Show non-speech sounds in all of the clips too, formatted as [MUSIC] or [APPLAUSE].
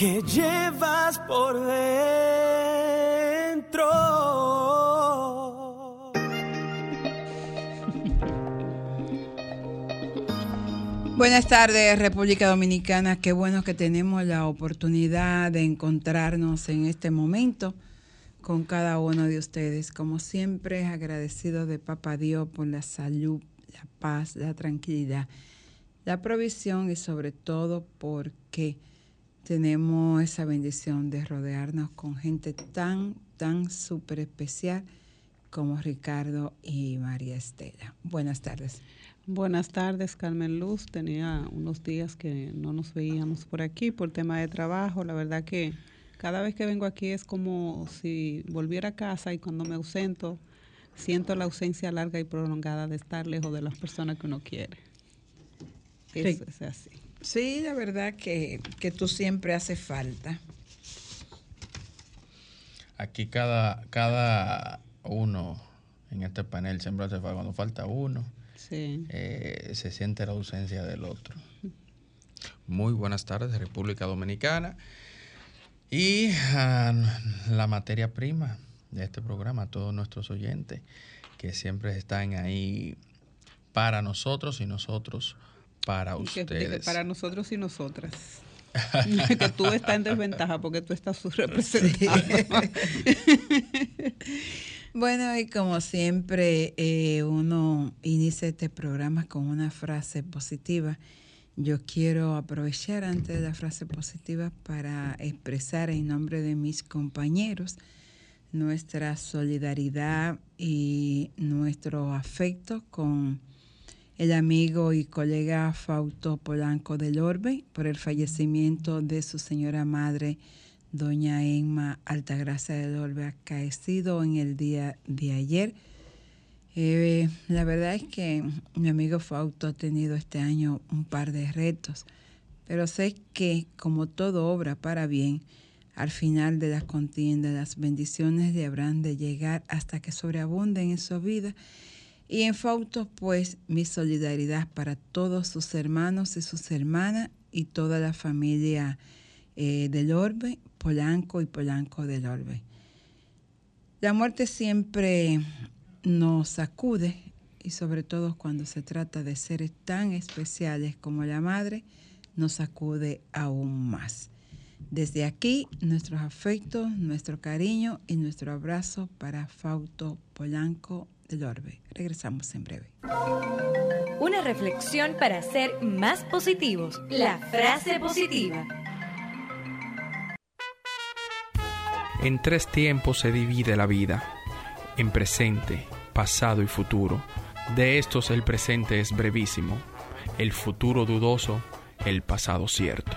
que llevas por dentro. Buenas tardes, República Dominicana. Qué bueno que tenemos la oportunidad de encontrarnos en este momento con cada uno de ustedes. Como siempre, agradecido de Papá Dios por la salud, la paz, la tranquilidad, la provisión y sobre todo porque tenemos esa bendición de rodearnos con gente tan, tan súper especial como Ricardo y María Estela. Buenas tardes. Buenas tardes, Carmen Luz. Tenía unos días que no nos veíamos por aquí por tema de trabajo. La verdad que cada vez que vengo aquí es como si volviera a casa y cuando me ausento siento la ausencia larga y prolongada de estar lejos de las personas que uno quiere. Eso es así. Sí, la verdad que, que tú siempre haces falta. Aquí cada, cada uno en este panel siempre hace falta. Cuando falta uno, Sí. eh, se siente la ausencia del otro. [LAUGHS] Muy buenas tardes, República Dominicana. Y la materia prima de este programa, a todos nuestros oyentes que siempre están ahí para nosotros y nosotros para Y que- ustedes. para nosotros y nosotras. [LAUGHS] [LAUGHS] que tú estás en desventaja porque tú estás subrepresentado. [LAUGHS] Bueno, y como siempre, eh, uno inicia este programa con una frase positiva. Yo quiero aprovechar antes de la frase positiva para expresar en nombre de mis compañeros nuestra solidaridad y nuestro afecto con el amigo y colega Fausto Polanco del Orbe por el fallecimiento de su señora madre, doña Emma Altagracia del Orbe, acaecido en el día de ayer. Eh, la verdad es que mi amigo Fausto ha tenido este año un par de retos, pero sé que como todo obra para bien, al final de la contienda las bendiciones le habrán de llegar hasta que sobreabunden en su vida. Y en Fausto, pues, mi solidaridad para todos sus hermanos y sus hermanas y toda la familia eh, del Orbe, Polanco y Polanco del Orbe. La muerte siempre nos sacude y sobre todo cuando se trata de seres tan especiales como la madre, nos sacude aún más. Desde aquí, nuestros afectos, nuestro cariño y nuestro abrazo para Fausto Polanco del Orbe. Regresamos en breve. Una reflexión para ser más positivos. La frase positiva. En tres tiempos se divide la vida, en presente, pasado y futuro. De estos el presente es brevísimo, el futuro dudoso, el pasado cierto.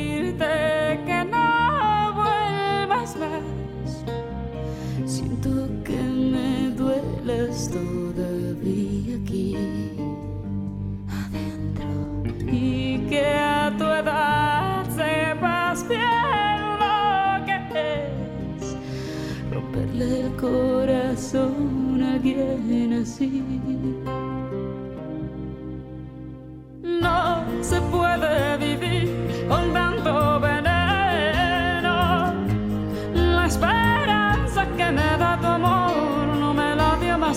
todavía aquí adentro Y que a tu edad sepas bien lo que es. romperle el corazón a alguien así. No se puede vivir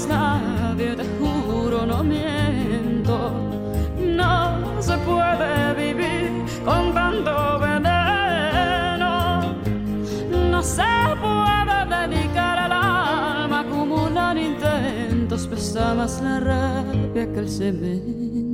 mis labios, te juro, no miento. No se puede vivir con tanto veneno. No se puede dedicar al alma a acumular intentos. Pesa más la rabia que el cemento.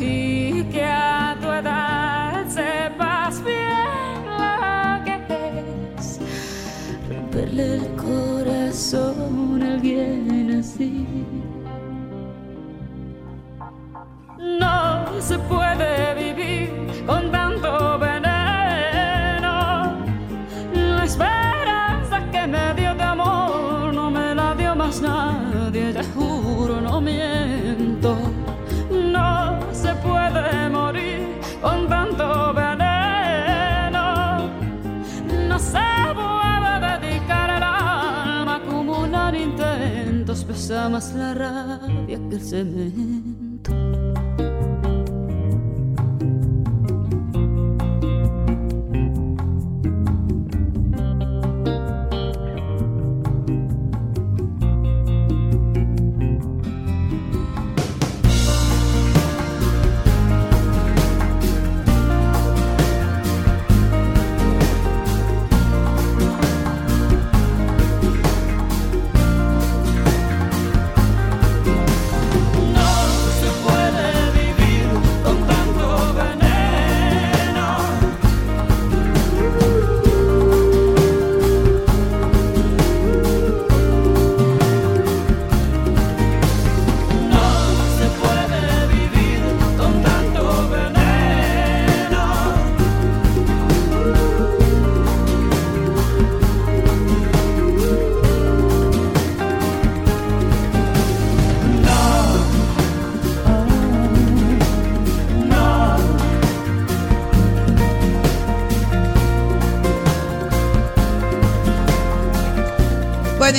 Y que a tu edad sepas bien lo que es. Romperle el corazón a alguien así. No se puede más la rabia que el cemento.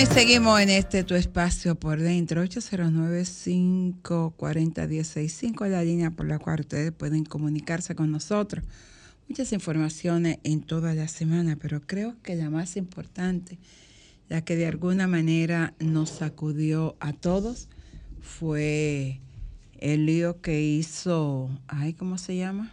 Y seguimos en este tu espacio por dentro, 809-540-165, la línea por la cual ustedes pueden comunicarse con nosotros. Muchas informaciones en toda la semana, pero creo que la más importante, la que de alguna manera nos sacudió a todos, fue el lío que hizo, ay, ¿cómo se llama?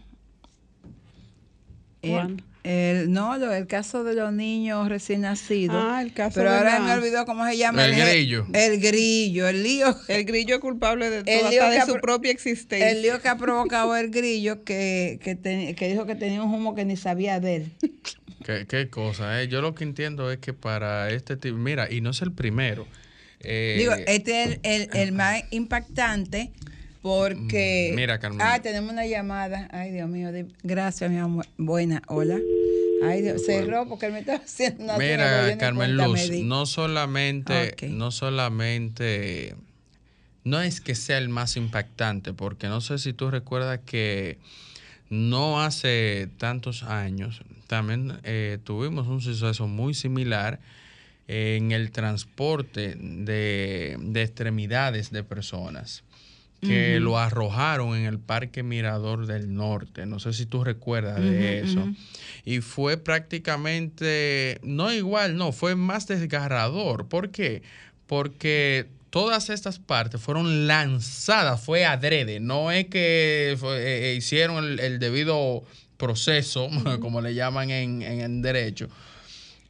¿Cuál? El- no, lo- el caso de los niños recién nacidos. Ah, el caso Pero de ahora la- me olvidó cómo se llama. El grillo. El grillo, el lío. El grillo es culpable de El todo, lío hasta de su propia existencia. El lío que ha provocado el grillo que, que, te- que dijo que tenía un humo que ni sabía de él. ¿Qué, qué cosa, eh? Yo lo que entiendo es que para este tipo, mira, y no es el primero. eh, Digo, este es el, el- el más impactante porque... Mm, mira, Carmen. Ah, tenemos una llamada. Ay, Dios mío. Gracias, mi amor. Buena, hola. Ay, Dios, cerró porque él me estaba haciendo una Mira, Carmen Luz, no solamente, no solamente, no es que sea el más impactante, porque no sé si tú recuerdas que no hace tantos años también eh, tuvimos un suceso muy similar en el transporte de, de extremidades de personas que lo arrojaron en el Parque Mirador del Norte. No sé si tú recuerdas de eso. Y fue prácticamente, no igual, no, fue más desgarrador. ¿Por qué? Porque todas estas partes fueron lanzadas, fue adrede. No es que fue- eh, eh, hicieron el, el debido proceso, [LAUGHS] como le llaman en, en el derecho,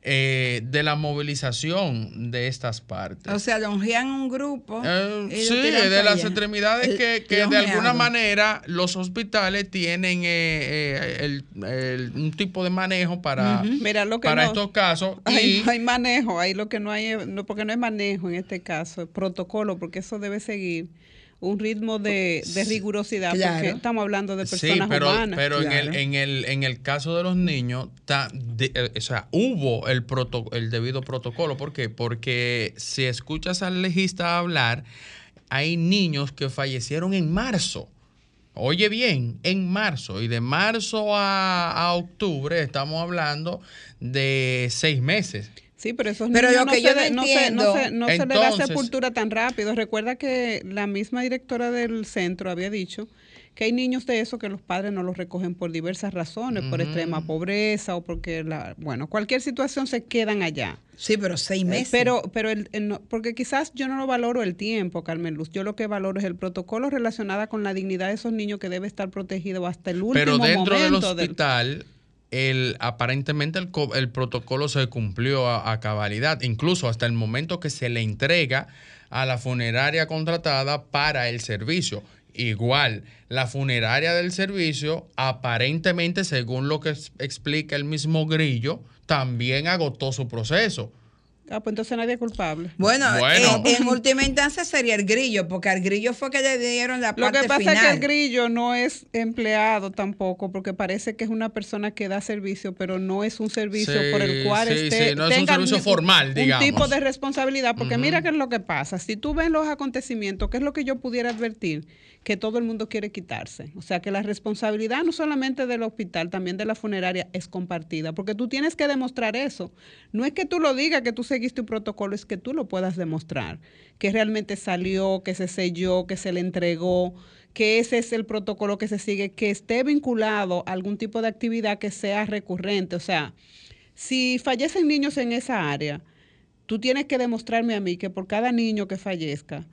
eh, de la movilización de estas partes. O sea, longean un grupo. y Eh, Sí, de las allá. extremidades El- que, que de alguna manera los hospitales tienen eh, eh, el- el- un tipo de manejo para. Mira, lo que para no- estos casos. [LAUGHS] Hay, y- hay manejo, ahí lo que no hay, no, porque no es manejo en este caso, es protocolo, porque eso debe seguir un ritmo de, de rigurosidad, Claro. porque estamos hablando de Sí, personas pero, humanas. pero en, el, en, el, en el caso de los niños, ta- de- eh, o sea, hubo el, proto- el debido protocolo. ¿Por qué? Porque si escuchas al legista hablar, hay niños que fallecieron en marzo. Oye bien, en marzo. Y de marzo a, a octubre estamos hablando de seis meses. Sí, pero esos Pero niños lo que no, yo se, no de- no, se, no, se, se le da sepultura tan rápido. Recuerda que la misma directora del centro había dicho que hay niños de eso que los padres no los recogen por diversas razones, por extrema pobreza o porque, la, bueno, cualquier situación se quedan allá. Sí, pero seis Eh, meses. Pero, pero el, el no- porque quizás yo no lo valoro el tiempo, Carmen Luz. Yo lo que valoro es el protocolo relacionado con la dignidad de esos niños que debe estar protegido hasta el último Pero dentro momento del- hospital, el, aparentemente el, el protocolo se cumplió a, a cabalidad, incluso hasta el momento que se le entrega a la funeraria contratada para el servicio. Igual, la funeraria del servicio, aparentemente, según lo que explica el mismo Grillo, también agotó su proceso. Ah, pues entonces nadie es culpable. Bueno, Bueno. En, en última instancia sería el grillo, porque al grillo fue que le dieron la Lo parte que pasa final. es que el grillo no es empleado tampoco, porque parece que es una persona que da servicio, pero no es un servicio Sí, por el cual sí, esté, sí, no es un servicio un- formal, un digamos. tipo de responsabilidad, porque mira qué es lo que pasa. Si tú ves los acontecimientos, ¿qué es lo que yo pudiera advertir? Que todo el mundo quiere quitarse. O sea, que la responsabilidad no solamente del hospital, también de la funeraria es compartida, porque tú tienes que demostrar eso. No es que tú lo digas que tú seguiste un protocolo, es que tú lo puedas demostrar, que realmente salió, que se selló, que se le entregó, que ese es el protocolo que se sigue, que esté vinculado a algún tipo de actividad que sea recurrente. O sea, si fallecen niños en esa área, tú tienes que demostrarme a mí que por cada niño que fallezca,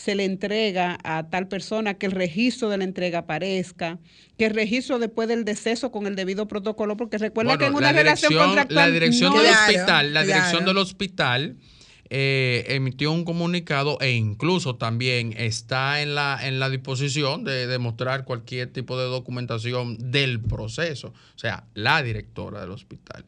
se le entrega a tal persona, que el registro de la entrega aparezca, que el registro después del deceso con el debido protocolo, porque recuerda que en una la relación contractual la dirección no del Claro, hospital, la dirección del hospital eh, emitió un comunicado e incluso también está en la, en la disposición de demostrar cualquier tipo de documentación del proceso, o sea, la directora del hospital.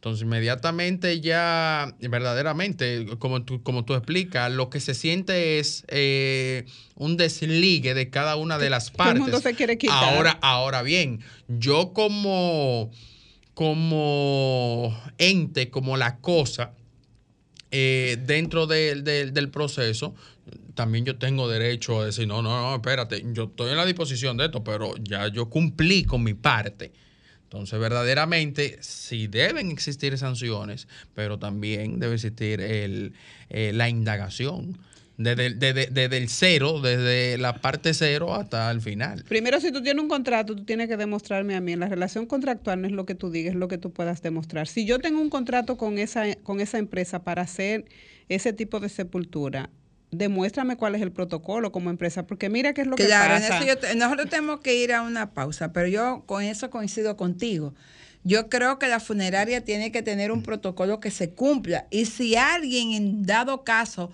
Entonces, inmediatamente ya, verdaderamente, como tú, como tú explicas, lo que se siente es eh, un desligue de cada una de las todo el partes. mundo se quiere quitar. Ahora, ahora bien, yo como, como ente, como la cosa, eh, dentro del- del- del proceso, también yo tengo derecho a decir, no, no, no, espérate, yo estoy en la disposición de esto, pero ya yo cumplí con mi parte. Entonces, verdaderamente, sí deben existir sanciones, pero también debe existir el, eh, la indagación. Desde, desde- desde el cero, desde la parte cero hasta el final. Primero, si tú tienes un contrato, tú tienes que demostrarme a mí. En la relación contractual no es lo que tú digas, es lo que tú puedas demostrar. Si yo tengo un contrato con esa, con esa empresa para hacer ese tipo de sepultura, demuéstrame cuál es el protocolo como empresa, porque mira qué es lo Claro, que en pasa. eso yo te- nosotros tenemos que ir a una pausa, pero yo con eso coincido contigo. Yo creo que la funeraria tiene que tener un protocolo que se cumpla y si alguien en dado caso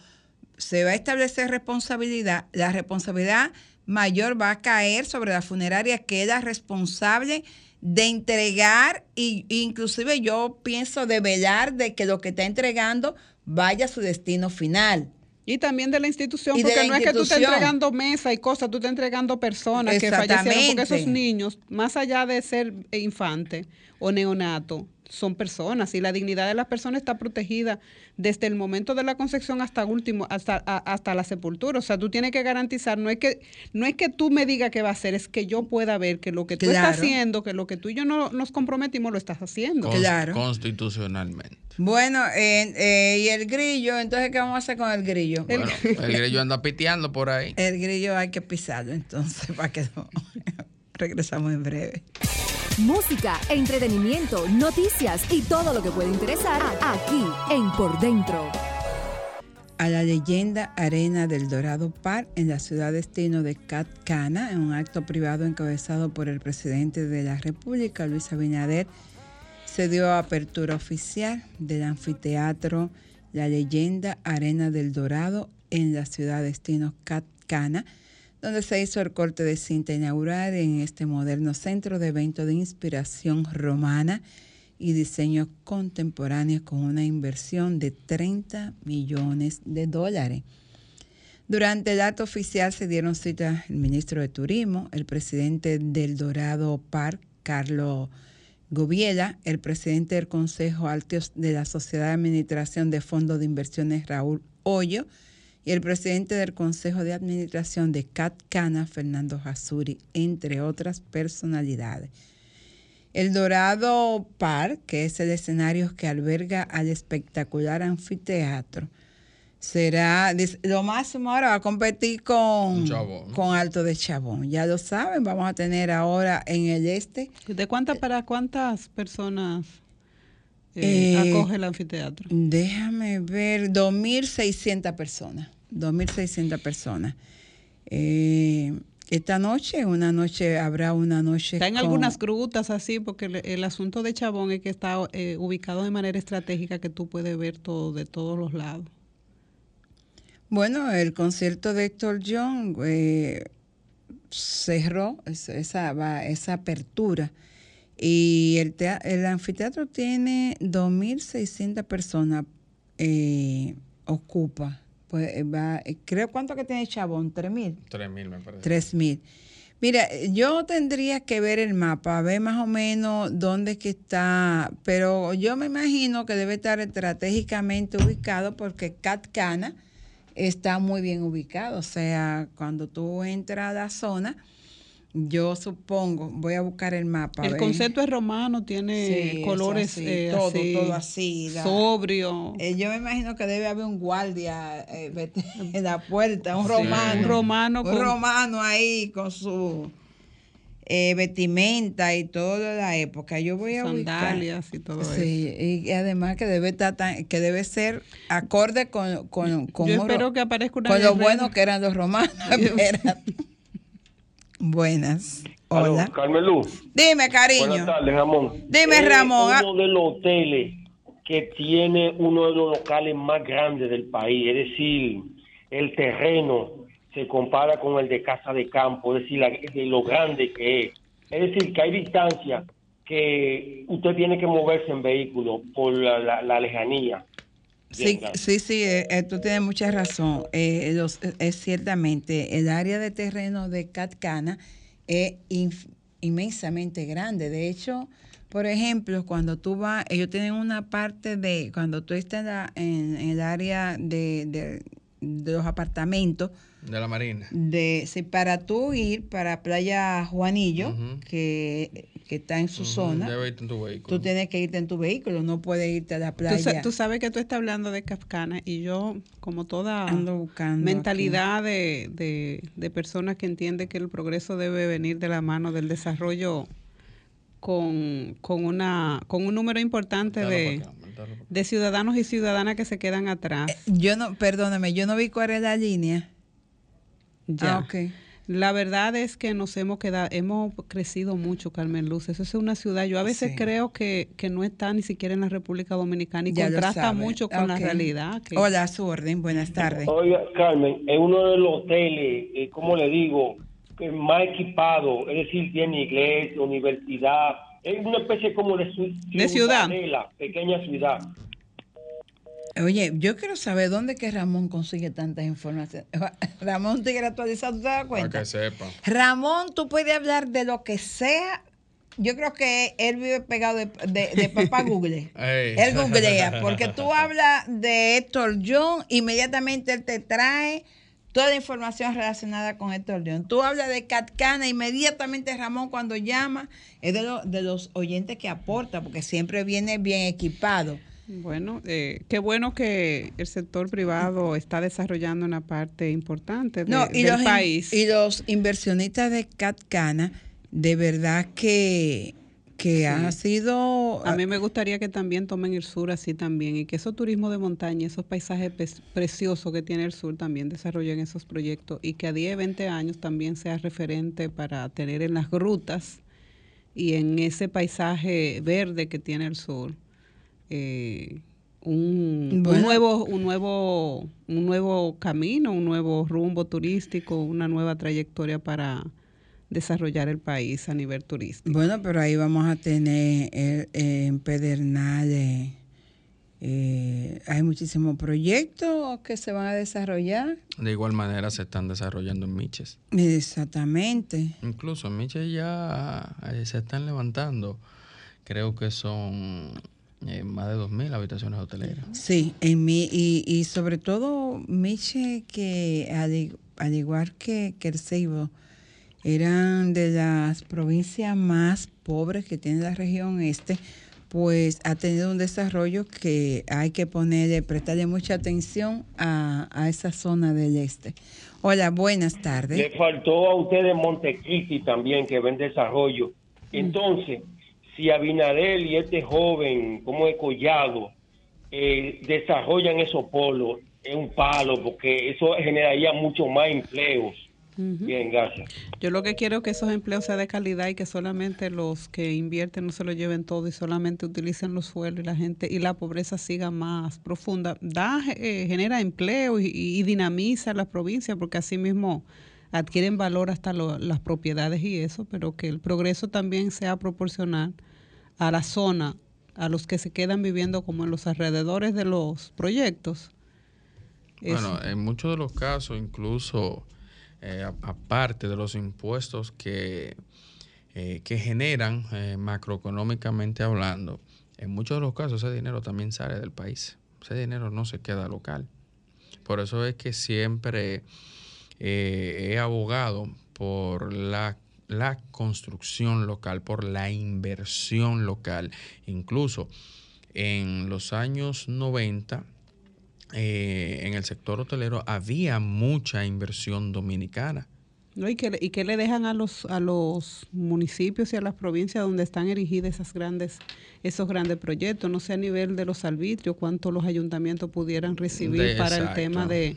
se va a establecer responsabilidad, la responsabilidad mayor va a caer sobre la funeraria que es la responsable de entregar y inclusive yo pienso de velar de que lo que está entregando vaya a su destino final. Y también de la institución, Y porque la no es que tú estés institución. entregando mesa y cosas, tú estás entregando personas que fallecieron, porque esos niños, más allá de ser infante o neonato, son personas y la dignidad de las personas está protegida desde el momento de la concepción hasta último hasta a- hasta la sepultura, o sea, tú tienes que garantizar, no es que no es que tú me digas qué va a hacer, es que yo pueda ver que lo que tú estás haciendo, que lo que tú y yo no nos comprometimos lo estás haciendo. Claro. Constitucionalmente. Bueno, eh, eh, y el grillo, entonces, ¿qué vamos a hacer con el grillo? Bueno, el grillo anda piteando por ahí. El grillo hay que pisarlo, entonces, [LAUGHS] para que no. Regresamos en breve. Música, entretenimiento, noticias y todo lo que puede interesar aquí en Por Dentro. a la leyenda Arena del Dorado Park en la ciudad destino de Cat Cana, en un acto privado encabezado por el presidente de la República, Luis Abinader, se dio apertura oficial del anfiteatro La leyenda Arena del Dorado en la ciudad destino Cat Cana, donde se hizo el corte de cinta inaugural en este moderno centro de evento de inspiración romana y diseño contemporáneo con una inversión de 30 millones de dólares. Durante el acto oficial se dieron cita el ministro de Turismo, el presidente del Dorado Park, Carlos Gobiela, el presidente del Consejo Alto de la Sociedad de Administración de Fondos de Inversiones, Raúl Hoyo, y el presidente del Consejo de Administración de CAT Cana, Fernando Jasuri, entre otras personalidades. El Dorado Park, que es el escenario que alberga al espectacular anfiteatro, será lo máximo ahora va a competir con, con Alto de Chabón. Ya lo saben, vamos a tener ahora en el este. ¿De cuántas para cuántas personas eh, eh, acoge el anfiteatro? Déjame ver, 2.600 personas. 2.600 personas. Eh, esta noche, una noche, habrá una noche. Está en algunas grutas así, porque el, asunto de Chabón es que está ubicado de manera estratégica que tú puedes ver todo de todos los lados. Bueno, el concierto de Héctor John eh, cerró esa, esa apertura y el, el anfiteatro tiene 2.600 personas, eh, ocupa. Pues eh, va, creo, ¿cuánto que tiene Chabón? ¿3.000? 3.000 me parece. 3.000. Mira, yo tendría que ver el mapa, ver más o menos dónde es que está, pero yo me imagino que debe estar estratégicamente ubicado porque Catcana está muy bien ubicado. O sea, cuando tú entras a la zona, yo supongo, voy a buscar el mapa. El concepto es romano, tiene colores eh, todo, todo así. sobrio. Eh, yo me imagino que debe haber un guardia eh, [LAUGHS] en la puerta, un romano. Un romano. Un romano ahí con su eh, vestimenta y toda la época. Yo voy a Sandalias y todo eso. y además que debe estar que debe ser acorde con, con, con, Yo espero que aparezca una con lo bueno que eran los romanos. [LAUGHS] Buenas. Hola. Luz. Dime, cariño. Buenas tardes, Ramón. Dime, Ramón. uno de los hoteles que tiene uno de los locales más grandes del país, es decir, el terreno se compara con el de casa de campo, es decir, de lo grande que es. Es decir, que hay distancia que usted tiene que moverse en vehículo por la, lejanía. Sí, sí, sí, eh, eh, tú tienes mucha razón. Eh, es ciertamente, el área de terreno de Catcana es inmensamente grande. De hecho, por ejemplo, cuando tú vas, ellos tienen una parte de, cuando tú estás en, el área de, de los apartamentos, de la Marina. De, sí, para tú ir para Playa Juanillo, que, está en su zona, tú tienes que irte en tu vehículo, no puedes irte a la playa. Tú, sabes que tú estás hablando de Kafkana y yo, como toda mentalidad de, de, personas que entiende que el progreso debe venir de la mano del desarrollo con, con, una, con un número importante de, de ciudadanos y ciudadanas que se quedan atrás. Eh, yo no, perdóname, yo no vi cuál era la línea. Ya. Ah, La verdad es que nos hemos quedado, hemos crecido mucho, Carmen Luz. Eso es una ciudad. Yo a veces creo que, no está ni siquiera en la República Dominicana y contrasta mucho con la realidad. Hola, su orden. Buenas tardes. Oiga, Carmen, es uno de los hoteles, eh, como le digo, más equipado, es decir, tiene iglesia, universidad, es una especie como de, de ciudad, pequeña ciudad. Oye, yo quiero saber dónde que Ramón consigue tantas informaciones. [LAUGHS] Ramón tigre actualizado, ¿tú te das cuenta? Para que sepa. Ramón, tú puedes hablar de lo que sea. Yo creo que él vive pegado de, de, papá Google. [LAUGHS] Él googlea, porque tú hablas de Héctor John, inmediatamente él te trae toda la información relacionada con Héctor John. Tú hablas de Catcana, inmediatamente Ramón cuando llama es de, de los oyentes que aporta, porque siempre viene bien equipado. Bueno, eh, qué bueno que el sector privado está desarrollando una parte importante de, y del país. Y los inversionistas de CatCana, de verdad que, que ha sido... A mí me gustaría que también tomen el sur así también y que esos turismo de montaña, esos paisajes preciosos que tiene el sur también desarrollen esos proyectos y que a 10, 20 años también sea referente para tener en las grutas y en ese paisaje verde que tiene el sur eh, un, nuevo, un, nuevo, un nuevo camino, un nuevo rumbo turístico, una nueva trayectoria para desarrollar el país a nivel turístico. Bueno, pero ahí vamos a tener en Pedernales Eh, hay muchísimos proyectos que se van a desarrollar. De igual manera se están desarrollando en Miches. Exactamente. Incluso en Miches ya eh, se están levantando, creo que son eh, más de 2.000 habitaciones hoteleras. Sí, en mi, y, y sobre todo Miche, que al, igual que, que el Ceibo, eran de las provincias más pobres que tiene la región este, pues ha tenido un desarrollo que hay que ponerle, prestarle mucha atención a, a esa zona del este. Hola, buenas tardes. Le faltó a ustedes Montecristi también, que ven desarrollo. Entonces, si Abinadel y este joven, como es Collado, eh, desarrollan esos polos, es un palo, porque eso generaría mucho más empleos. Bien, gracias. Yo lo que quiero es que esos empleos sean de calidad y que solamente los que invierten no se lo lleven todo y solamente utilicen los suelos y la gente y la pobreza siga más profunda. Da, eh, genera empleo y, y dinamiza las provincias porque así mismo adquieren valor hasta las propiedades y eso, pero que el progreso también sea proporcional a la zona, a los que se quedan viviendo como en los alrededores de los proyectos. Bueno, Eso. en muchos de los casos, incluso eh, aparte de los impuestos que, eh, que generan eh, macroeconómicamente hablando, en muchos de los casos ese dinero también sale del país. Ese dinero no se queda local. Por eso es que siempre eh, he abogado por la, la construcción local, por la inversión local. Incluso en los años 90, eh, en el sector hotelero había mucha inversión dominicana. Y, le- y que le dejan a los, a los municipios y a las provincias donde están erigidas esas grandes, esos grandes proyectos. No sé a nivel de los arbitrios cuánto los ayuntamientos pudieran recibir De- para el tema de,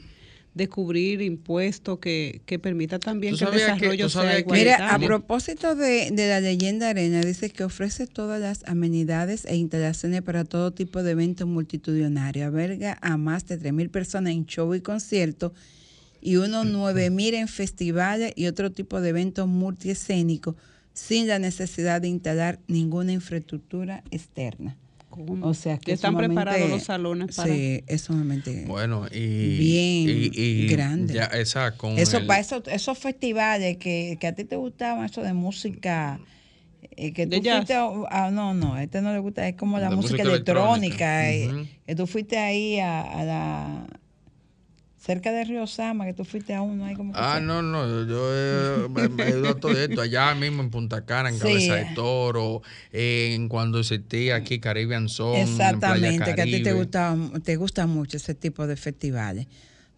de cubrir impuestos que, que permita también ¿Tú que el que- desarrollo sea igualitario. Mira, a propósito de, de la leyenda arena, dice que ofrece todas las amenidades e instalaciones para todo tipo de eventos multitudinarios. Alberga a más de 3.000 personas en show y conciertos y unos 9.000 en festivales y otro tipo de eventos multiescénicos sin la necesidad de instalar ninguna infraestructura externa. O sea que están preparados los salones para- Sí, es sumamente Bueno, y. Bien y- y grande. ya, esa, con eso el- para esos, esos festivales que, que a ti te gustaban, eso de música, eh, que De tú jazz. fuiste a, a- no, no, a este no le gusta, es como la música, música electrónica, electrónica. eh, que tú fuiste ahí a, a la, cerca de Río Sama, que tú fuiste a uno ahí como que Ah, no, no, yo he, me- ido a todo esto, allá mismo en Punta Cana, en Sí. Cabeza de Toro, en cuando existía aquí Caribbean en Playa Exactamente, que a ti te gusta, te gusta mucho ese tipo de festivales.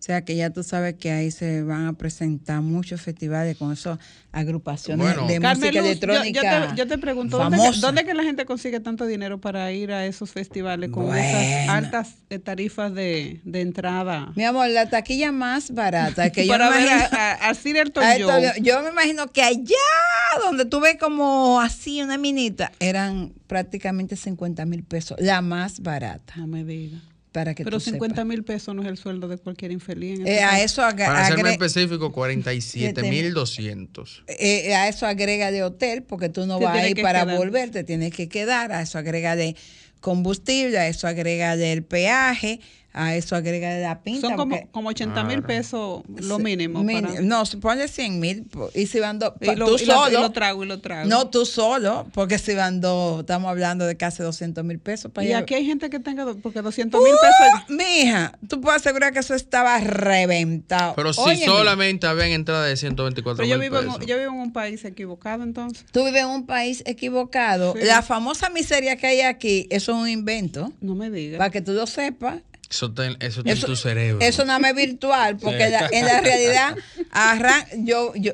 O sea que ya tú sabes que ahí se van a presentar muchos festivales con esas agrupaciones Bueno. de Carmen música Luz, electrónica. Yo, te, yo te pregunto, ¿dónde, dónde que la gente consigue tanto dinero para ir a esos festivales con Bueno. esas altas eh, tarifas de, de entrada? Mi amor, la taquilla más barata que [LAUGHS] yo Para me ver imagino- a, a, a Sir [LAUGHS] Elton a esto, John. yo, yo me imagino que allá donde tú ves como así una minita, eran prácticamente 50 mil pesos, la más barata. No me diga. Para que Pero tú 50 mil pesos no es el sueldo de cualquier infeliz. en Eh, este a eso Para ser más específico, 47.200. eh, a eso agrega de hotel, porque tú no Te vas a tienes ir que para quedar. volver, te tienes que quedar. A eso agrega de combustible, a eso agrega del peaje, a eso agrega de la pinta. Son como, como 80 mil Claro. pesos lo mínimo. min- para- No, ponle 100 mil. Y si van dos, y lo, tú y lo- solo. y lo trago y lo trago. no, tú solo, porque si van dos, estamos hablando de casi 200 mil pesos para y aquí hay gente que tenga, porque 200 mil pesos. ¡Uh! Mija, tú puedes asegurar que eso estaba reventado. Pero si Óyeme, solamente habían entrada de 124 Pero yo mil vivo, en, pesos. un- yo vivo en un país equivocado entonces. Tú vives en un país equivocado. Sí. La famosa miseria que hay aquí, eso es un invento. No me digas. Para que tú lo sepas. Eso está, en- eso está Eso- en tu cerebro. Eso más es [LAUGHS] virtual, porque la- en la realidad, arran yo, yo,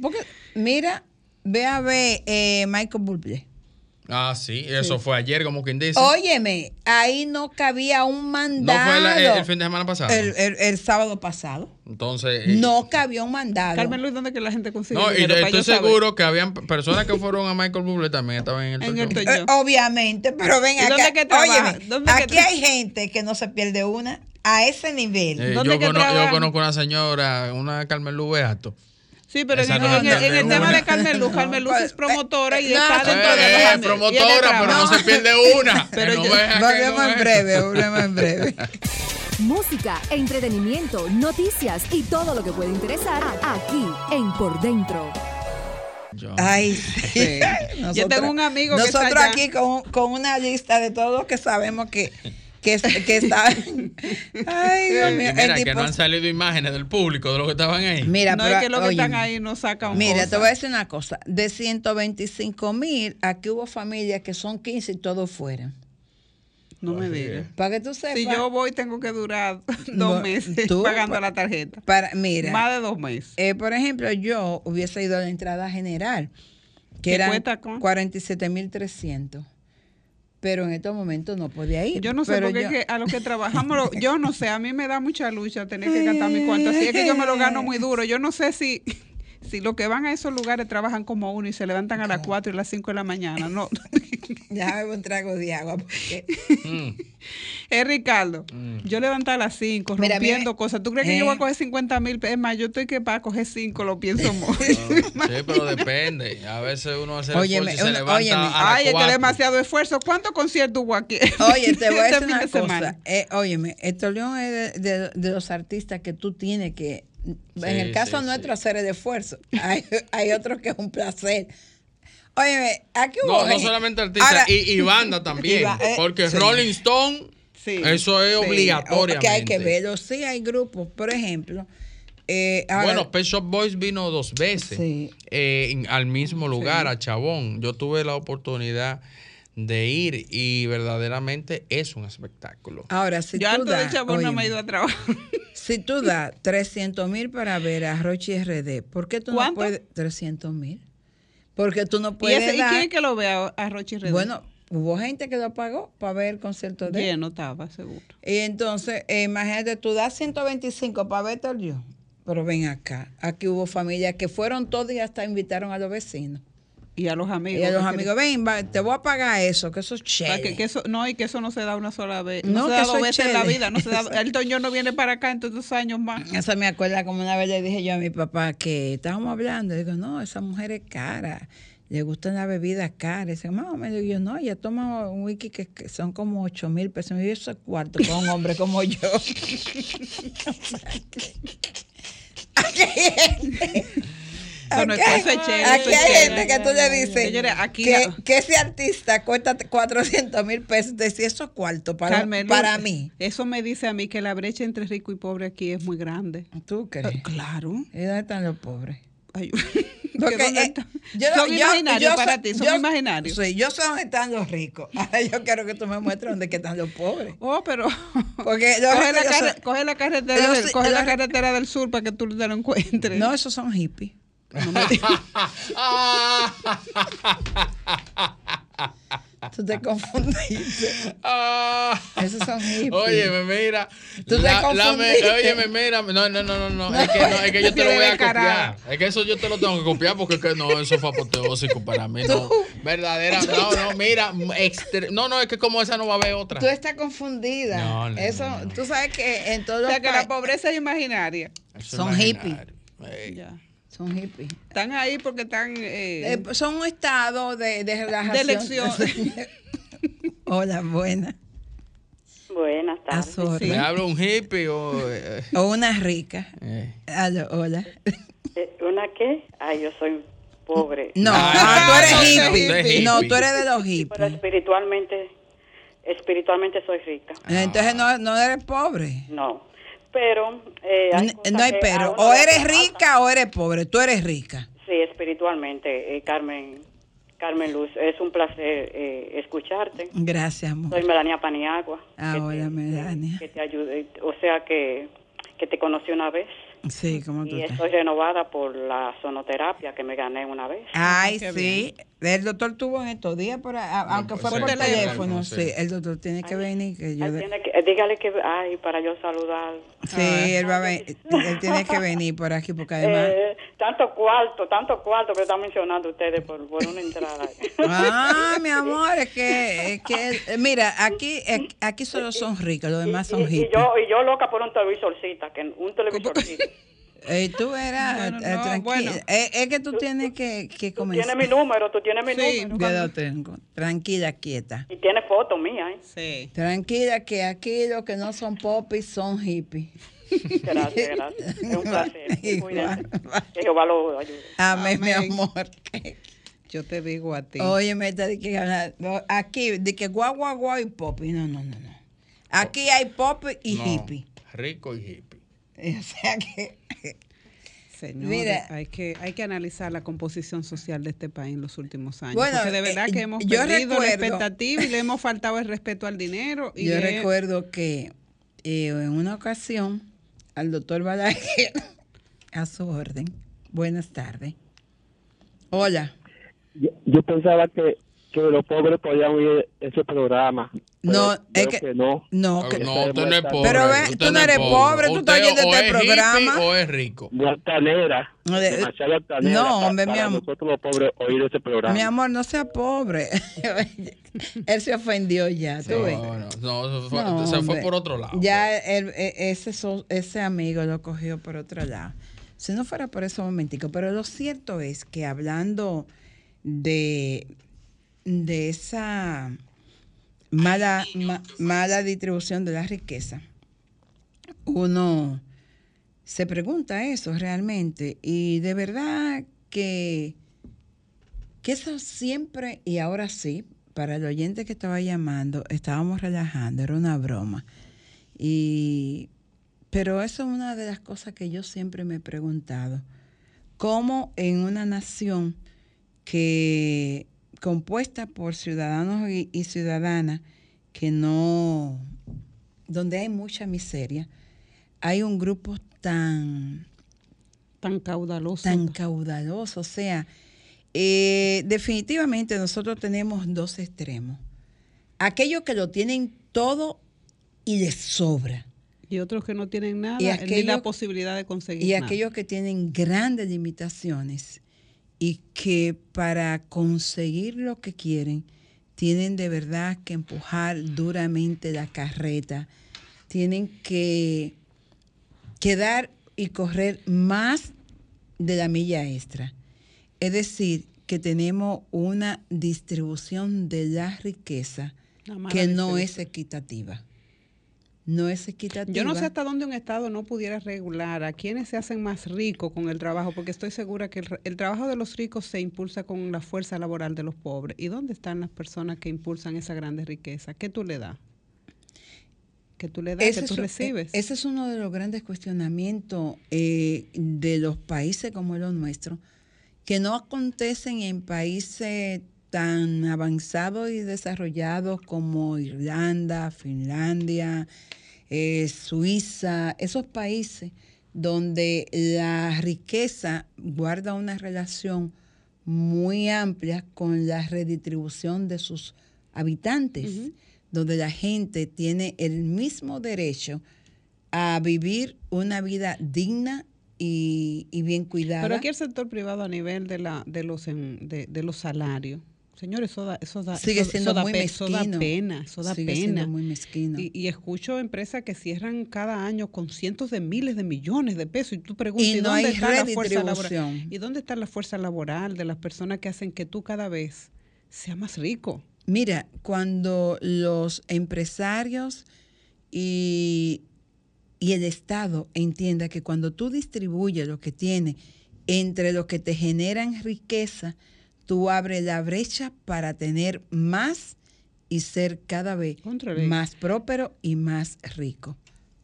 porque, mira, ve a ver eh, Michael Bublé. Ah, sí, eso fue ayer, como quien dice. Óyeme, ahí no cabía un ¿No mandado. fue la- el, el fin de semana pasado? El- el- el sábado pasado. Entonces. eh, No cabía un mandado. Carmen Luis, ¿dónde que la gente consigue No, y estoy saber? seguro que habían personas que fueron a Michael Bublé también estaban en el En John. Eh, obviamente, pero ven ¿Y acá. dónde que? Óyeme, ¿Dónde que aquí tra- hay gente que no se pierde una a ese nivel. Eh, yo, ¿Dónde que cono- yo conozco una señora, una Carmen Lu Beato, Sí, pero en en en el de tema de Carmen Luz, Carmen Luz es promotora y no, está dentro de Eh, eh, y es de promotora, pero no se pierde una. [LAUGHS] Pero Volvemos en breve, volvemos en breve. [LAUGHS] Música, entretenimiento, noticias y todo lo que puede interesar aquí en Por Dentro. Yo- Ay, sí. Yo tengo un amigo que está Nosotros allá. aquí con, con una lista de todos los que sabemos que, que, que están. [LAUGHS] Ay, Dios mío. mira, el que no han salido imágenes del público de los que estaban ahí. Mira, no pero, es que los que están ahí no sacan Mira, te voy a decir una cosa. De 125 mil, aquí hubo familias que son 15 y todos fueron. No me digas. Para que tú sepas. Si yo voy, tengo que durar [LAUGHS] dos No, meses tú, pagando pa- la tarjeta. Para, mira. Más de dos meses. Eh, por ejemplo, yo hubiese ido a la entrada general, que ¿Qué eran cuesta cuánto? 47.300. Pero en estos momentos no podía ir. Yo no sé, Pero porque yo- es que a los que trabajamos, lo- yo no sé, a mí me da mucha lucha tener que gastar mi cuarto. Así es que yo me lo gano muy duro. Yo no sé si, si los que van a esos lugares trabajan como uno y se levantan a las 4 y las 5 de la mañana. No. [LAUGHS] Déjame un trago de agua. Porque... Es [LAUGHS] Ricardo, yo levanté a las 5 Mira, rompiendo mira, cosas. ¿Tú crees que yo eh. voy a coger 50 mil? Es más, yo estoy que para coger 5 lo pienso [LAUGHS] mucho. Sí, pero depende. A veces uno hace el Óyeme, esfuerzo y se una- levanta óyeme. a las Ay, es que cuatro. demasiado esfuerzo. ¿Cuántos conciertos hubo aquí? Oye, te voy a este decir una cosa. Eh, óyeme, el León es de, de- de los artistas que tú tienes que. En el caso nuestro, hacer el esfuerzo. [LAUGHS] Hay, hay otros que es un placer. Óyeme, aquí hubo. No, solamente artistas, Ahora- y, y banda [LAUGHS] también. Y eh, porque sí. Rolling Stone, Sí. eso es Sí, obligatoriamente. Que hay que verlo. Sí, hay grupos. Por ejemplo. eh, ahora- Bueno, Pet Shop Boys vino dos veces eh, en- al mismo lugar, a Chabón. Yo tuve la oportunidad de ir y verdaderamente es un espectáculo. ahora, si Yo tú antes de no me he ido a trabajar. [LAUGHS] Si tú das 300 mil para ver a Rochi RD, ¿por qué tú ¿Cuánto? no puedes? 300 mil. Porque tú no ¿Y, puedes ¿Y dar- quién es que lo ve a, Rochi Redón? Bueno, hubo gente que lo pagó para ver el concierto de él. Lleno estaba, seguro. Y entonces, eh, imagínate, tú das 125 para ver todo yo. Pero ven acá, aquí hubo familias que fueron todos y hasta invitaron a los vecinos. Y a los amigos. Y a los amigos, ven, va, te voy a pagar eso, que eso es chévere. que, que eso, no, y que eso no se da una sola vez. No, No, se que da dos es veces en la vida. No se da, [LAUGHS] Elton John no viene para acá en todos estos años más. Eso me acuerda como una vez le dije yo a mi papá que estábamos hablando. Digo, no, esa mujer es cara. Le gustan las bebidas caras. Dice, o menos. Digo yo, no, ella toma un wiki que, que son como 8 mil pesos. Y eso es cuarto para un hombre como yo. [LAUGHS] [LAUGHS] Aquí hay gente- es- chévere, Aquí hay que tú le dices Señores, aquí- que, que ese artista cuesta 400 mil pesos. Decía, eso es cuarto para, Carmen, para mí. Eso me dice a mí que la brecha entre rico y pobre aquí es muy grande. ¿Tú crees? Eh, claro. ¿Y dónde están los pobres? Ay, [LAUGHS] Porque, ¿que dónde eh, yo- son yo- imaginarios yo para ti, son yo- imaginarios. Sí, yo sé dónde están los ricos. [LAUGHS] Ahora yo quiero que tú me muestres dónde están los pobres. Oh, pero [LAUGHS] Porque coge, la coge la carretera Yo del, coge la yo- carretera del sur para que tú te lo encuentres. No, esos son hippies. [LAUGHS] Tú te confundiste. Esos son hippies. Óyeme, mira. Tú te la- confundiste. me- óyeme, mira. No, no, no, no, no. Es que, no, es que yo te lo voy a copiar. Es que eso yo te lo tengo que copiar porque es que no, eso fue apoteósico para mí. No. Verdadera. No, no, mira. extre- no, no, es que como esa no va a haber otra. Tú estás confundida. No, no, Eso, no, tú sabes que en todos O sea los que la pobreza es imaginaria. Eso son es hippies. Ya. Son hippies. Están ahí porque están eh, Eh, son un estado de, de relajación. de elección. [LAUGHS] Hola, buena. Buenas tardes. orden. ¿Me habla un hippie o.? eh, O una rica. eh. Aló, hola. Eh, ¿Una qué? Ay, yo soy pobre. No, Ah, ah, tú no, eres no, hippie. no, hippie. No, tú eres de los Pero hippies. espiritualmente, espiritualmente soy rica. Entonces no, no eres pobre. No. Pero eh, hay No hay pero. O eres rica o eres pobre. Tú eres rica. Sí, espiritualmente, eh, Carmen, Carmen Luz. Es un placer eh, escucharte. Gracias, amor. Soy Melania Paniagua. Ah, que hola, te- Melania. Que te ayude, o sea que, que te conocí una vez Sí, ¿cómo tú y estás? estoy renovada por la sonoterapia que me gané una vez. Ay, Qué sí. El doctor tuvo en estos días, por, a- aunque fue pues, por teléfono. sí. Sí, el doctor tiene que venir. Que yo Ay, de- tiene que- eh, dígale que, ay, para yo saludar. Sí, él, va a ven- él tiene que venir por aquí porque además... [LAUGHS] Eh, tanto cuarto, tanto cuarto que están mencionando ustedes por, por una entrada. Ah, mi [LAUGHS] amor, es que, es que eh, mira, aquí aquí solo son ricos, los demás son y, y yo y yo loca por un televisorcita, que un televisorcito. Eh, tú eras Bueno, eh, no, tranquila. bueno. Eh, es que tú tienes que, que comenzar. Tienes mi número, tú tienes mi Sí. número. Yo lo tengo. Tranquila, quieta. Y tienes fotos mías, ¿eh? Sí. Tranquila, que aquí los que no son popis son hippies. Gracias, gracias. Es un placer. [LAUGHS] Igual. Que Jehová lo ayude. Amén, mi amor. [LAUGHS] Yo te digo a ti. Oye, me está de que hablar- aquí, de que guau, guau, guau y popi. No, no, no, no. Aquí hay popi y No, hippie. Rico y hippie. [LAUGHS] O sea que. Señores, Mira. hay que hay que analizar la composición social de este país en los últimos años. Bueno, porque de verdad eh, que hemos yo perdido la expectativa y le hemos faltado el respeto al dinero. Y Yo es- recuerdo que eh, en una ocasión al doctor Balaguer, [LAUGHS] a su orden, buenas tardes. Hola. Yo, yo pensaba que, que los pobres podían oír ese programa. No, es que- no. No, que- No, usted no es pobre. Pero ve, tú no eres pobre, tú estás oyendo este es programa. hippie o es rico. Muy altanera. De- Demasiado altanera. no, hombre, mi amor. nosotros los pobres oír ese programa. Mi amor, no sea pobre. [LAUGHS] Él se ofendió ya, tú ves. No, no, no, se fue, No, se fue por otro lado. Ya él- e- ese, ese amigo lo cogió por otro lado. Si no fuera por ese momentico. Pero lo cierto es que hablando de, de esa mala, ma- mala distribución de la riqueza, uno se pregunta eso realmente. Y de verdad que, que eso siempre, y ahora sí, para el oyente que estaba llamando, estábamos relajando, era una broma. Y, pero eso es una de las cosas que yo siempre me he preguntado. ¿Cómo en una nación que compuesta por ciudadanos y, y ciudadanas que no, donde hay mucha miseria, hay un grupo tan tan caudaloso. tan caudaloso. O sea, eh, definitivamente nosotros tenemos dos extremos. Aquellos que lo tienen todo y les sobra. Y otros que no tienen nada, Y ni aquellos- la posibilidad de conseguir Y nada. aquellos que tienen grandes limitaciones y que para conseguir lo que quieren tienen de verdad que empujar duramente la carreta, tienen que, que dar y correr más de la milla extra. Es decir, que tenemos una distribución de la riqueza que no es equitativa. No es equitativa. Yo no sé hasta dónde un Estado no pudiera regular a quienes se hacen más ricos con el trabajo, porque estoy segura que el, el trabajo de los ricos se impulsa con la fuerza laboral de los pobres. ¿Y dónde están las personas que impulsan esa grande riqueza? ¿Qué tú le das? ¿Qué tú le das? Ese ¿Qué tú es- recibes? e- Ese es uno de los grandes cuestionamientos eh, de los países como los nuestros, que no acontecen en países tan avanzados y desarrollados como Irlanda, Finlandia, eh, Suiza, esos países donde la riqueza guarda una relación muy amplia con la redistribución de sus habitantes, donde la gente tiene el mismo derecho a vivir una vida digna y, y bien cuidada. Pero aquí el sector privado a nivel de, la, de, los, en- de, de los salarios. Señores, eso da, eso da, Sigue eso- siendo eso da muy pe- eso da mezquino. pena, eso da Sigue pena. siendo muy mezquino. Y, y escucho empresas que cierran cada año con cientos de miles de millones de pesos y tú preguntas, Y ¿y, no dónde está la fuerza laboral? ¿Y dónde está la fuerza laboral de las personas que hacen que tú cada vez seas más rico? Mira, cuando los empresarios y, y el Estado entienda que cuando tú distribuyes lo que tienes entre los que te generan riqueza, tú abres la brecha para tener más y ser cada vez más próspero y más rico.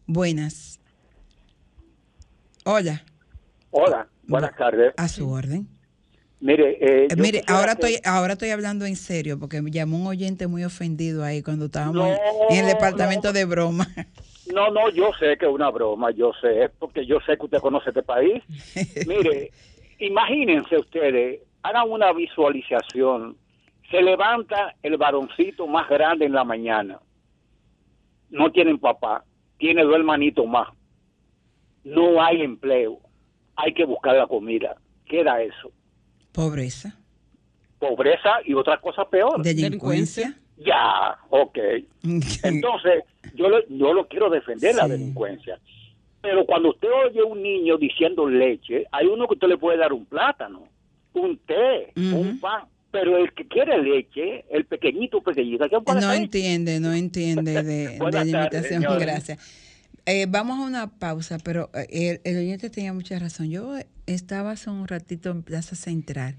Buenas. Hola, Hola, buenas tardes. a su orden. Mire, eh, Eh, Mire, ahora que- estoy, ahora estoy hablando en serio porque me llamó un oyente muy ofendido ahí cuando estábamos No, en el departamento de broma. No, no, yo sé que es una broma, yo sé, porque yo sé que usted conoce este país. [LAUGHS] Mire, imagínense ustedes, hagan una visualización. Se levanta el varoncito más grande en la mañana. No tienen papá, tiene dos hermanitos más. No hay empleo. Hay que buscar la comida. ¿Qué da eso? Pobreza, Pobreza y otras cosas peores. delincuencia. Ya, ok. [LAUGHS] Entonces, yo lo, yo lo quiero defender la delincuencia. Pero cuando usted oye a un niño diciendo leche, hay uno que usted le puede dar un plátano, un té, un pan. Pero el que quiere leche, el pequeñito, pequeñito, ¿qué puede No entiende, no entiende de, [LAUGHS] de la. Gracias. Eh, vamos a una pausa, pero eh, el, el oyente tenía mucha razón. Yo estaba hace un ratito en Plaza Central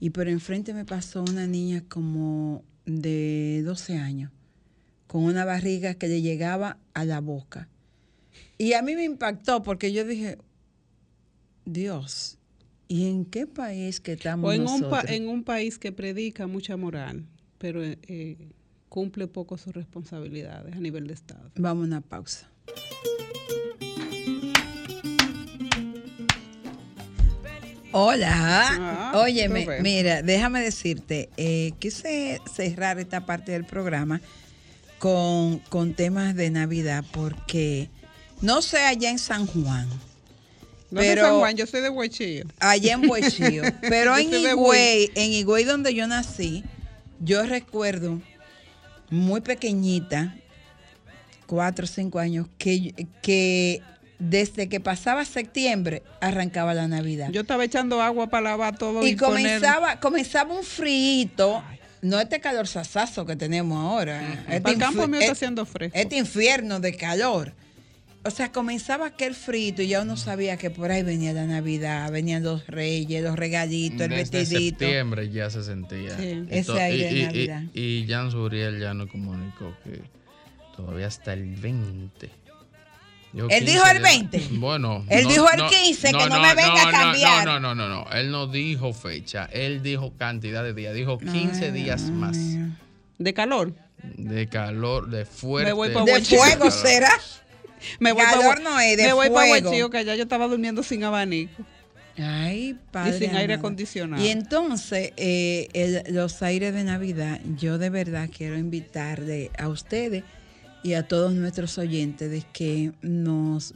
y por enfrente me pasó una niña como de 12 años con una barriga que le llegaba a la boca. Y a mí me impactó porque yo dije, Dios, ¿y en qué país que estamos O en un, nosotros? pa- en un país que predica mucha moral, pero eh, cumple poco sus responsabilidades a nivel de Estado. Vamos a una pausa. Hola. Ah, Óyeme, mira, déjame decirte, eh, quise cerrar esta parte del programa con, con temas de Navidad porque no sé allá en San Juan. No pero San Juan, yo soy de Huechillo. allá en Huechillo. [LAUGHS] Pero en Higüey, en Higüey donde yo nací, yo recuerdo muy pequeñita, cuatro o cinco años, que, que desde que pasaba septiembre arrancaba la Navidad. Yo estaba echando agua para lavar todo y y, poner- comenzaba, comenzaba un frío, no este calor sasazo que tenemos ahora. este Para el campo mío está eh, haciendo fresco. Este infierno de calor. O sea, comenzaba aquel frío y ya uno sabía que por ahí venía la Navidad, venían los reyes, los regalitos, el Desde vestidito. septiembre ya se sentía. Sí. Ese aire de y, y- Navidad. Y, y Jan Suriel ya nos comunicó que todavía hasta el 20. Dijo ¿Él 15 dijo el días. 20? Bueno. [LAUGHS] Él dijo el 15, que no me venga a cambiar. No, no, no, no, no. Él no dijo fecha. Él dijo cantidad de días. Dijo 15 días más. ¿De calor? De calor, de fuerte. Me voy pa' De fuego será. [LAUGHS] Me voy Calor pa' no es, de Me voy para fuego. Que allá yo estaba durmiendo sin abanico. Ay, padre. Y sin aire acondicionado. Y entonces, eh, el- los aires de Navidad, yo de verdad quiero invitarle a ustedes y a todos nuestros oyentes de que nos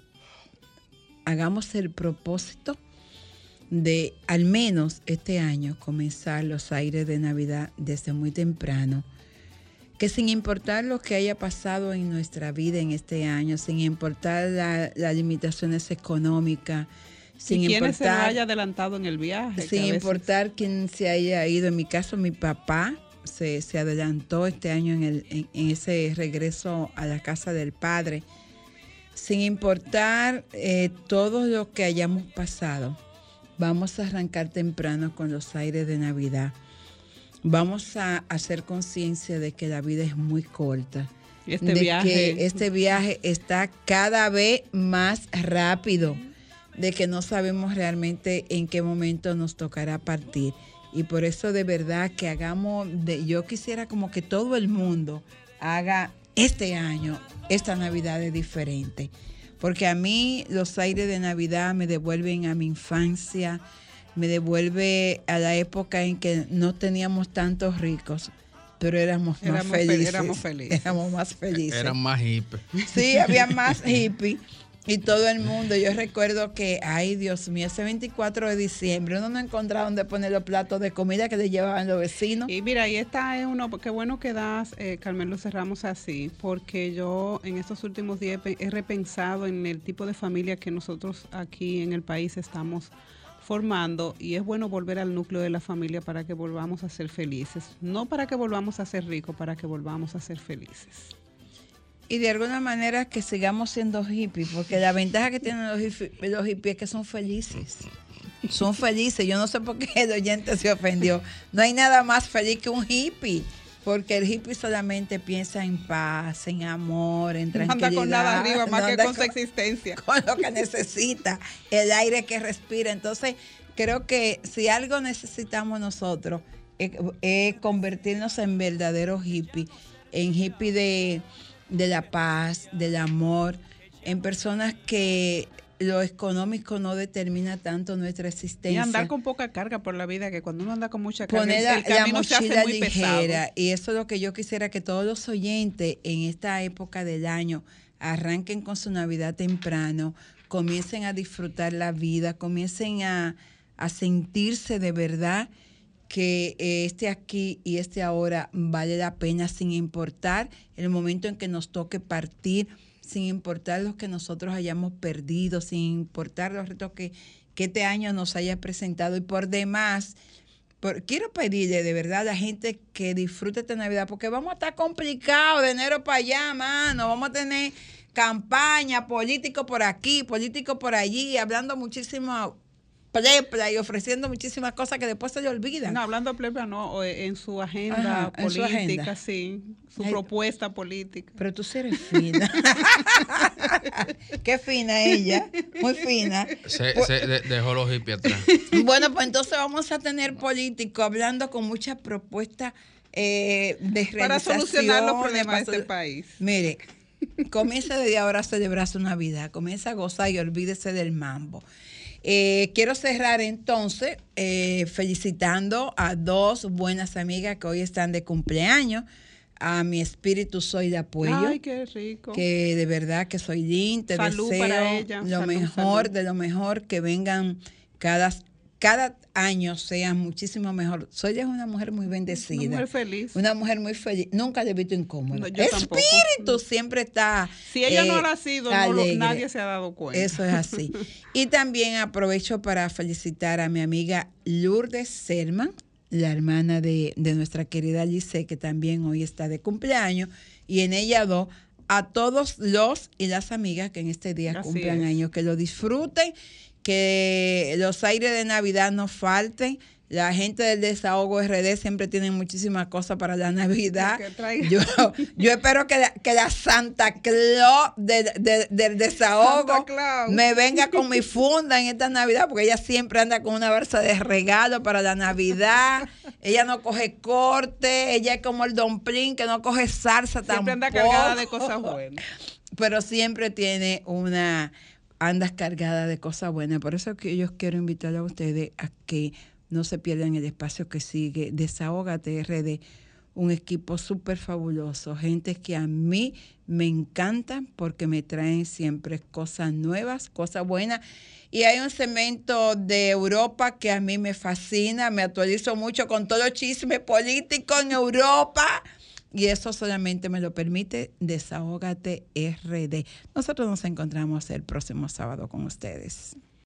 hagamos el propósito de al menos este año comenzar los aires de Navidad desde muy temprano. Que sin importar lo que haya pasado en nuestra vida en este año, sin importar la- las limitaciones económicas, sin y quienes se importar haya adelantado en el viaje. sin veces- importar quién se haya ido. En mi caso, mi papá se, se adelantó este año en, el, en, en ese regreso a la casa del padre. Sin importar eh, todo lo que hayamos pasado, vamos a arrancar temprano con los aires de Navidad. Vamos a hacer conciencia de que la vida es muy corta. Y este de viaje- que este viaje está cada vez más rápido de que no sabemos realmente en qué momento nos tocará partir. Y por eso de verdad que hagamos, de, yo quisiera como que todo el mundo haga este año, esta Navidad de diferente. Porque a mí los aires de Navidad me devuelven a mi infancia, me devuelve a la época en que no teníamos tantos ricos, pero éramos, más fel- felices. éramos felices. [LAUGHS] Éramos más felices. Eran más hippies. Sí, había más [LAUGHS] hippie y todo el mundo. Yo recuerdo que, ay Dios mío, ese 24 de diciembre uno no encontraba dónde poner los platos de comida que le llevaban los vecinos. Y mira, y esta es uno, qué bueno que das, eh, Carmen, lo cerramos así, porque yo en estos últimos días he repensado en el tipo de familia que nosotros aquí en el país estamos formando y es bueno volver al núcleo de la familia para que volvamos a ser felices, no para que volvamos a ser ricos, para que volvamos a ser felices. Y de alguna manera que sigamos siendo hippies, porque la ventaja que tienen los hippies, los hippies es que son felices. Son felices. Yo no sé por qué el oyente se ofendió. No hay nada más feliz que un hippie. Porque el hippie solamente piensa en paz, en amor, en [LAUGHS] No tranquilidad. anda con nada arriba [LAUGHS] más no que con su existencia. con lo que necesita, el aire que respira. Entonces, creo que si algo necesitamos nosotros es, es convertirnos en verdaderos hippies, en hippies de, de la paz, del amor, en personas que lo económico no determina tanto nuestra Y existencia. andar con poca carga por la vida, que cuando uno anda con mucha carga, poner el- la, el la camino se hace mochila muy ligera pesado. y eso es lo que yo quisiera que todos los oyentes en esta época del año arranquen con su Navidad temprano, comiencen a disfrutar la vida, comiencen a, a sentirse de verdad que eh, este aquí y este ahora vale la pena sin importar el momento en que nos toque partir, sin importar los que nosotros hayamos perdido, sin importar los retos que, que este año nos haya presentado y por demás. quiero pedirle de verdad a la gente que disfrute esta Navidad, porque vamos a estar complicados de enero para allá, mano. Vamos a tener campaña, político por aquí, político por allí, hablando muchísimo plepla y ofreciendo muchísimas cosas que después se le olvidan. No, hablando plebia, no, o en su agenda Ajá, en su política, agenda. sí, su Ay. propuesta política. Pero tú sí eres fina. [LAUGHS] Qué fina ella, muy fina. Se, Pues- se de- dejó los hippies atrás. [LAUGHS] Bueno, pues entonces vamos a tener políticos hablando con muchas propuestas eh, de Para solucionar los problemas de este país. Mire, comienza desde ahora a celebrar su Navidad, comienza a gozar y olvídese del mambo. Eh, quiero cerrar entonces eh, felicitando a dos buenas amigas que hoy están de cumpleaños. A mi espíritu soy de apoyo Ay, qué rico. que de verdad que soy linda, te Salud deseo para ella, lo salud, mejor, salud. de lo mejor, que vengan cada, cada año sean muchísimo mejor. Soy ya una mujer muy bendecida. Una mujer feliz. Una mujer muy feliz. Nunca le he visto incómoda. No, tampoco. Espíritu siempre está. Si ella no eh, lo ha sido, no lo- alegre. nadie se ha dado cuenta. Eso es así. [LAUGHS] y también aprovecho para felicitar a mi amiga Lourdes Selman, la hermana de, de nuestra querida Lice, que también hoy está de cumpleaños, y en ella dos, a todos los y las amigas que en este día Así cumplan es. años, que lo disfruten, que los aires de Navidad no falten. La gente del desahogo RD siempre tiene muchísimas cosas para la Navidad. Yo, yo espero que la, que la Santa Claus de- de- del desahogo Claus. me venga con mi funda en esta Navidad, porque ella siempre anda con una bolsa de regalo para la Navidad. ella no coge corte, ella es como el Don Plin, que no coge salsa Siempre anda tampoco. cargada de cosas buenas. Pero siempre tiene una, andas cargada de cosas buenas. Por eso que yo quiero invitar a ustedes a que no se pierdan el espacio que sigue. Desahógate RD, un equipo súper fabuloso, gente que a mí me encantan porque me traen siempre cosas nuevas, cosas buenas. Y hay un segmento de Europa que a mí me fascina, me actualizo mucho con todo chisme político en Europa. Y eso solamente me lo permite Desahógate RD. Nosotros nos encontramos el próximo sábado con ustedes.